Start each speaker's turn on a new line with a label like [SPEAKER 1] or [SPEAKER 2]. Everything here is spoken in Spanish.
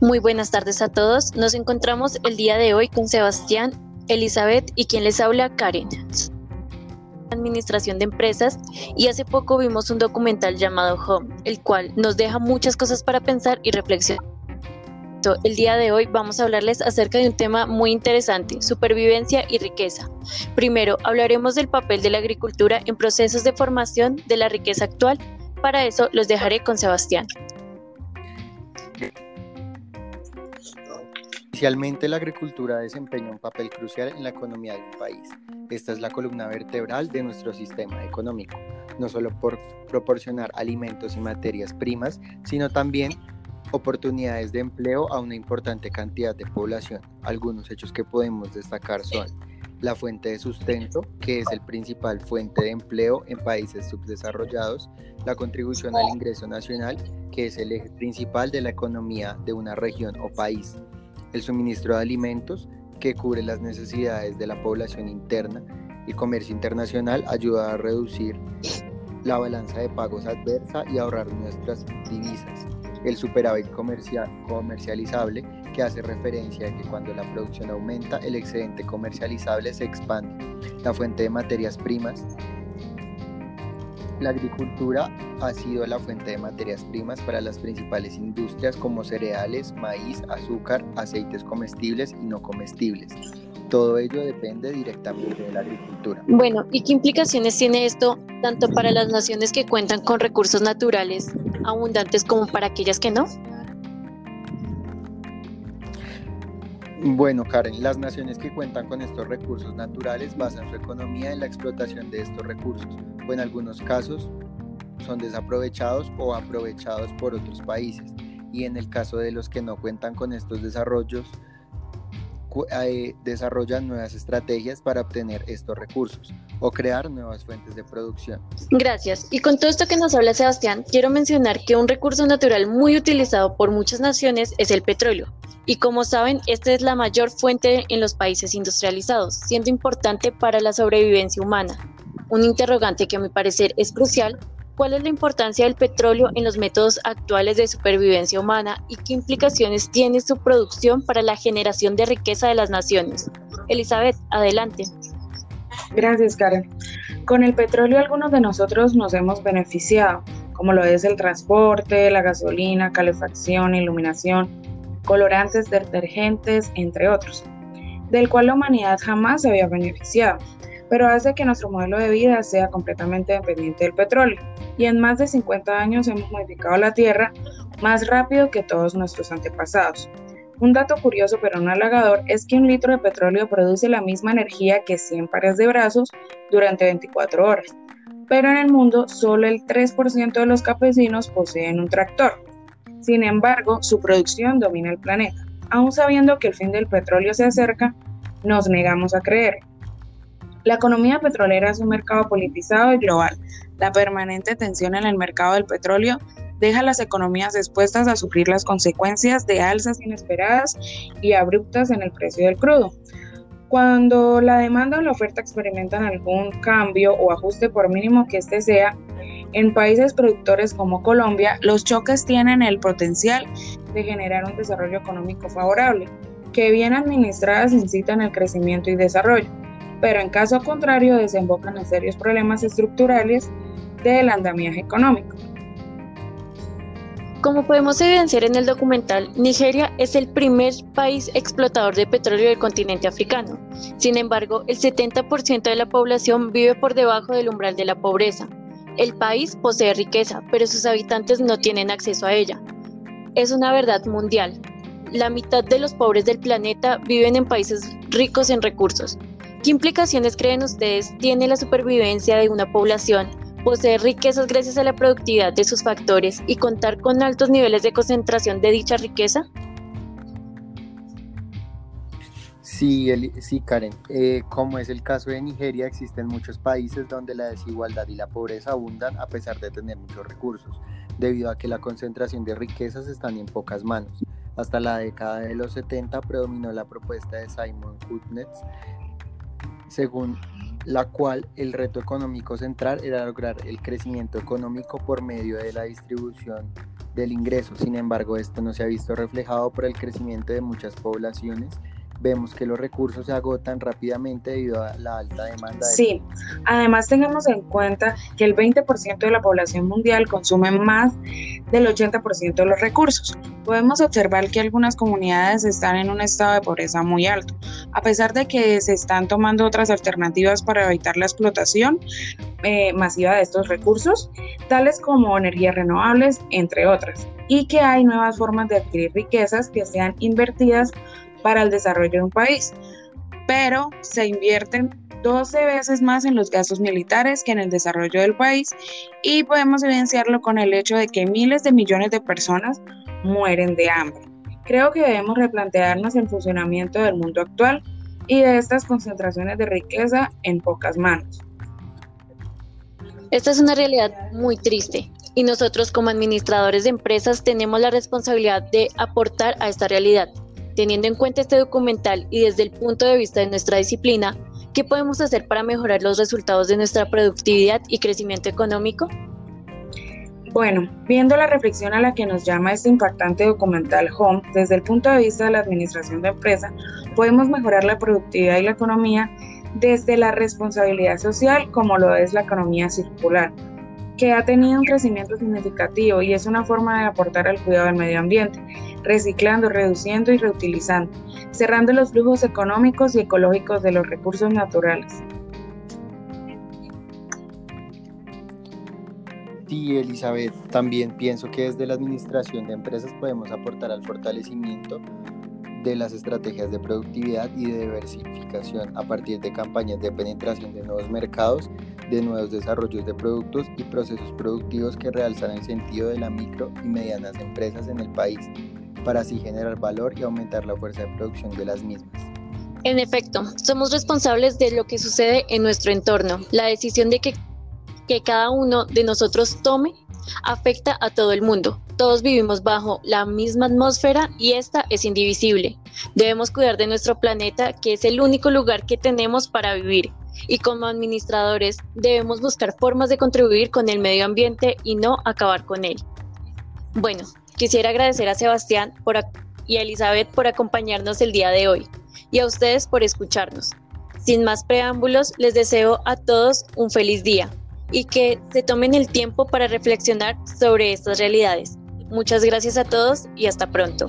[SPEAKER 1] Muy buenas tardes a todos. Nos encontramos el día de hoy con Sebastián, Elizabeth y quien les habla Karen. Administración de empresas y hace poco vimos un documental llamado Home, el cual nos deja muchas cosas para pensar y reflexionar. El día de hoy vamos a hablarles acerca de un tema muy interesante, supervivencia y riqueza. Primero, hablaremos del papel de la agricultura en procesos de formación de la riqueza actual. Para eso los dejaré con Sebastián.
[SPEAKER 2] Inicialmente, la agricultura desempeña un papel crucial en la economía de un país. Esta es la columna vertebral de nuestro sistema económico, no solo por proporcionar alimentos y materias primas, sino también oportunidades de empleo a una importante cantidad de población. Algunos hechos que podemos destacar son la fuente de sustento, que es el principal fuente de empleo en países subdesarrollados, la contribución al ingreso nacional, que es el eje principal de la economía de una región o país, el suministro de alimentos, que cubre las necesidades de la población interna, el comercio internacional ayuda a reducir la balanza de pagos adversa y ahorrar nuestras divisas. El superávit comercial, comercializable, que hace referencia a que cuando la producción aumenta, el excedente comercializable se expande. La fuente de materias primas, la agricultura ha sido la fuente de materias primas para las principales industrias como cereales, maíz, azúcar, aceites comestibles y no comestibles. Todo ello depende directamente de la agricultura.
[SPEAKER 1] Bueno, ¿y qué implicaciones tiene esto tanto para las naciones que cuentan con recursos naturales abundantes como para aquellas que no?
[SPEAKER 2] Bueno, Karen, las naciones que cuentan con estos recursos naturales basan su economía en la explotación de estos recursos, o en algunos casos son desaprovechados o aprovechados por otros países. Y en el caso de los que no cuentan con estos desarrollos, eh, desarrollan nuevas estrategias para obtener estos recursos o crear nuevas fuentes de producción.
[SPEAKER 1] Gracias. Y con todo esto que nos habla Sebastián, quiero mencionar que un recurso natural muy utilizado por muchas naciones es el petróleo. Y como saben, esta es la mayor fuente en los países industrializados, siendo importante para la sobrevivencia humana. Un interrogante que a mi parecer es crucial ¿Cuál es la importancia del petróleo en los métodos actuales de supervivencia humana y qué implicaciones tiene su producción para la generación de riqueza de las naciones? Elizabeth, adelante.
[SPEAKER 3] Gracias, Karen. Con el petróleo algunos de nosotros nos hemos beneficiado, como lo es el transporte, la gasolina, calefacción, iluminación, colorantes, detergentes, entre otros, del cual la humanidad jamás se había beneficiado pero hace que nuestro modelo de vida sea completamente dependiente del petróleo. Y en más de 50 años hemos modificado la Tierra más rápido que todos nuestros antepasados. Un dato curioso pero no halagador es que un litro de petróleo produce la misma energía que 100 pares de brazos durante 24 horas. Pero en el mundo solo el 3% de los campesinos poseen un tractor. Sin embargo, su producción domina el planeta. Aún sabiendo que el fin del petróleo se acerca, nos negamos a creer. La economía petrolera es un mercado politizado y global. La permanente tensión en el mercado del petróleo deja las economías expuestas a sufrir las consecuencias de alzas inesperadas y abruptas en el precio del crudo. Cuando la demanda o la oferta experimentan algún cambio o ajuste por mínimo que éste sea, en países productores como Colombia, los choques tienen el potencial de generar un desarrollo económico favorable, que bien administradas incitan el crecimiento y desarrollo pero en caso contrario desembocan en serios problemas estructurales del andamiaje económico.
[SPEAKER 1] Como podemos evidenciar en el documental, Nigeria es el primer país explotador de petróleo del continente africano. Sin embargo, el 70% de la población vive por debajo del umbral de la pobreza. El país posee riqueza, pero sus habitantes no tienen acceso a ella. Es una verdad mundial. La mitad de los pobres del planeta viven en países ricos en recursos, ¿Qué implicaciones creen ustedes tiene la supervivencia de una población, poseer riquezas gracias a la productividad de sus factores y contar con altos niveles de concentración de dicha riqueza?
[SPEAKER 2] Sí, sí Karen. Eh, como es el caso de Nigeria, existen muchos países donde la desigualdad y la pobreza abundan a pesar de tener muchos recursos, debido a que la concentración de riquezas están en pocas manos. Hasta la década de los 70 predominó la propuesta de Simon Kuznets según la cual el reto económico central era lograr el crecimiento económico por medio de la distribución del ingreso. Sin embargo, esto no se ha visto reflejado por el crecimiento de muchas poblaciones vemos que los recursos se agotan rápidamente debido a la alta demanda.
[SPEAKER 3] Sí, además tengamos en cuenta que el 20% de la población mundial consume más del 80% de los recursos. Podemos observar que algunas comunidades están en un estado de pobreza muy alto, a pesar de que se están tomando otras alternativas para evitar la explotación eh, masiva de estos recursos, tales como energías renovables, entre otras, y que hay nuevas formas de adquirir riquezas que sean invertidas para el desarrollo de un país, pero se invierten 12 veces más en los gastos militares que en el desarrollo del país y podemos evidenciarlo con el hecho de que miles de millones de personas mueren de hambre. Creo que debemos replantearnos el funcionamiento del mundo actual y de estas concentraciones de riqueza en pocas manos.
[SPEAKER 1] Esta es una realidad muy triste y nosotros como administradores de empresas tenemos la responsabilidad de aportar a esta realidad Teniendo en cuenta este documental y desde el punto de vista de nuestra disciplina, ¿qué podemos hacer para mejorar los resultados de nuestra productividad y crecimiento económico?
[SPEAKER 3] Bueno, viendo la reflexión a la que nos llama este impactante documental Home, desde el punto de vista de la administración de empresa, podemos mejorar la productividad y la economía desde la responsabilidad social, como lo es la economía circular, que ha tenido un crecimiento significativo y es una forma de aportar al cuidado del medio ambiente reciclando, reduciendo y reutilizando, cerrando los flujos económicos y ecológicos de los recursos naturales.
[SPEAKER 2] Sí, Elizabeth, también pienso que desde la administración de empresas podemos aportar al fortalecimiento de las estrategias de productividad y de diversificación a partir de campañas de penetración de nuevos mercados, de nuevos desarrollos de productos y procesos productivos que realzan el sentido de las micro y medianas empresas en el país para así generar valor y aumentar la fuerza de producción de las mismas.
[SPEAKER 1] En efecto, somos responsables de lo que sucede en nuestro entorno. La decisión de que cada uno de nosotros tome afecta a todo el mundo. Todos vivimos bajo la misma atmósfera y esta es indivisible. Debemos cuidar de nuestro planeta, que es el único lugar que tenemos para vivir. Y como administradores debemos buscar formas de contribuir con el medio ambiente y no acabar con él. Bueno, Quisiera agradecer a Sebastián y a Elizabeth por acompañarnos el día de hoy y a ustedes por escucharnos. Sin más preámbulos, les deseo a todos un feliz día y que se tomen el tiempo para reflexionar sobre estas realidades. Muchas gracias a todos y hasta pronto.